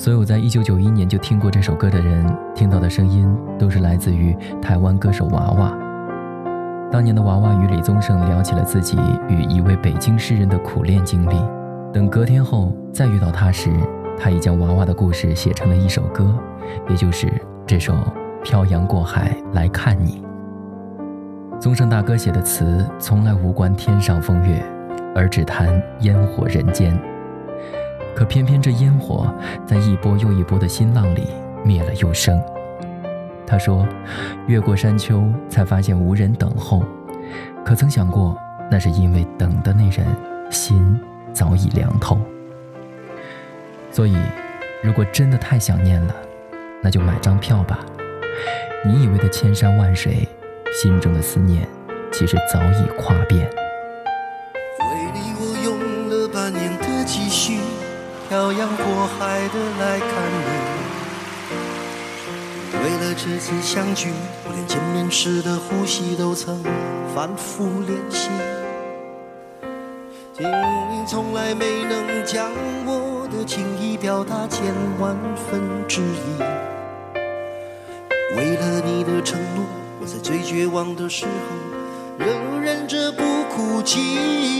所有在一九九一年就听过这首歌的人，听到的声音都是来自于台湾歌手娃娃。当年的娃娃与李宗盛聊起了自己与一位北京诗人的苦恋经历。等隔天后再遇到他时，他已将娃娃的故事写成了一首歌，也就是这首《漂洋过海来看你》。宗盛大哥写的词从来无关天上风月，而只谈烟火人间。可偏偏这烟火在一波又一波的新浪里灭了又生。他说：“越过山丘，才发现无人等候。可曾想过，那是因为等的那人心早已凉透。所以，如果真的太想念了，那就买张票吧。你以为的千山万水，心中的思念其实早已跨遍。”为你，我用了半年的积蓄。漂洋过海的来看你，为了这次相聚，我连见面时的呼吸都曾反复练习。你从来没能将我的情意表达千万分之一。为了你的承诺，我在最绝望的时候仍忍着不哭泣。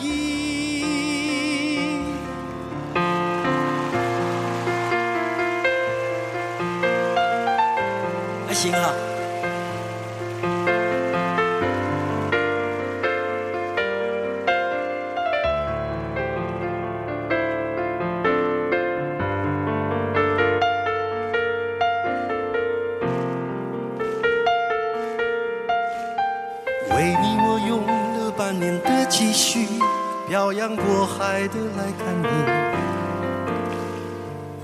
行哈。为你，我用了半年的积蓄，漂洋过海的来看你。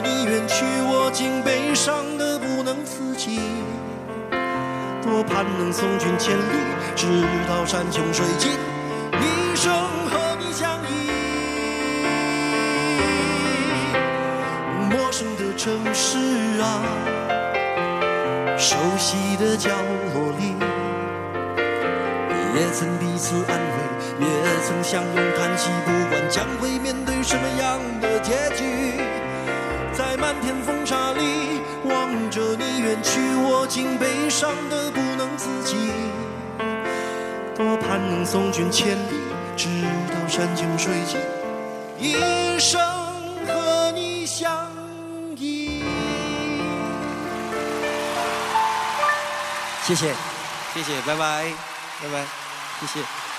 你远去，我竟悲伤的。自己多盼能送君千里，直到山穷水尽，一生和你相依。陌生的城市啊，熟悉的角落里，也曾彼此安慰，也曾相拥叹息。不管将会面对什么样的结局，在漫天风沙里。望着你远去，我竟悲伤的不能自己。多盼能送君千里，直到山穷水尽，一生和你相依。谢谢，谢谢，拜拜，拜拜，谢谢。